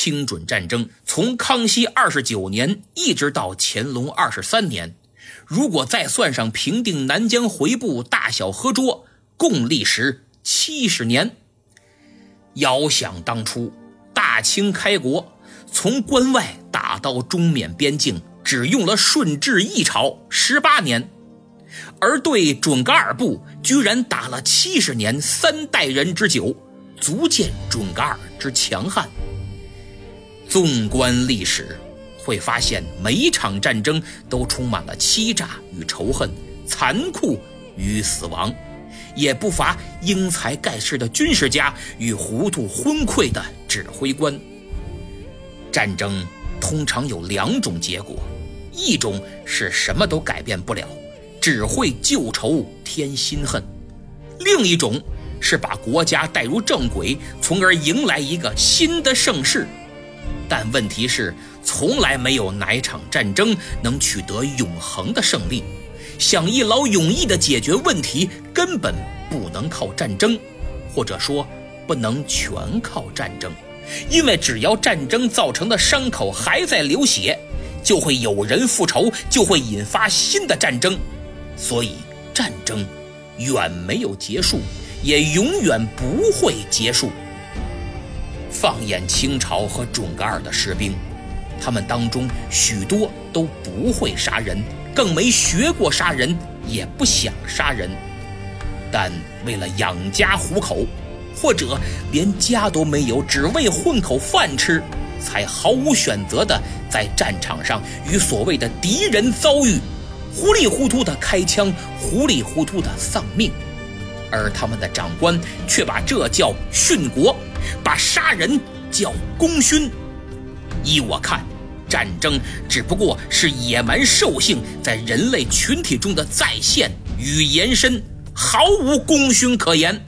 清准战争从康熙二十九年一直到乾隆二十三年，如果再算上平定南疆回部大小合捉，共历时七十年。遥想当初，大清开国，从关外打到中缅边境，只用了顺治一朝十八年，而对准噶尔部居然打了七十年，三代人之久，足见准噶尔之强悍。纵观历史，会发现每一场战争都充满了欺诈与仇恨、残酷与死亡，也不乏英才盖世的军事家与糊涂昏聩的指挥官。战争通常有两种结果，一种是什么都改变不了，只会旧仇添新恨；另一种是把国家带入正轨，从而迎来一个新的盛世。但问题是，从来没有哪场战争能取得永恒的胜利。想一劳永逸地解决问题，根本不能靠战争，或者说不能全靠战争，因为只要战争造成的伤口还在流血，就会有人复仇，就会引发新的战争。所以，战争远没有结束，也永远不会结束。放眼清朝和准噶尔的士兵，他们当中许多都不会杀人，更没学过杀人，也不想杀人。但为了养家糊口，或者连家都没有，只为混口饭吃，才毫无选择的在战场上与所谓的敌人遭遇，糊里糊涂的开枪，糊里糊涂的丧命。而他们的长官却把这叫殉国。把杀人叫功勋，依我看，战争只不过是野蛮兽性在人类群体中的再现与延伸，毫无功勋可言。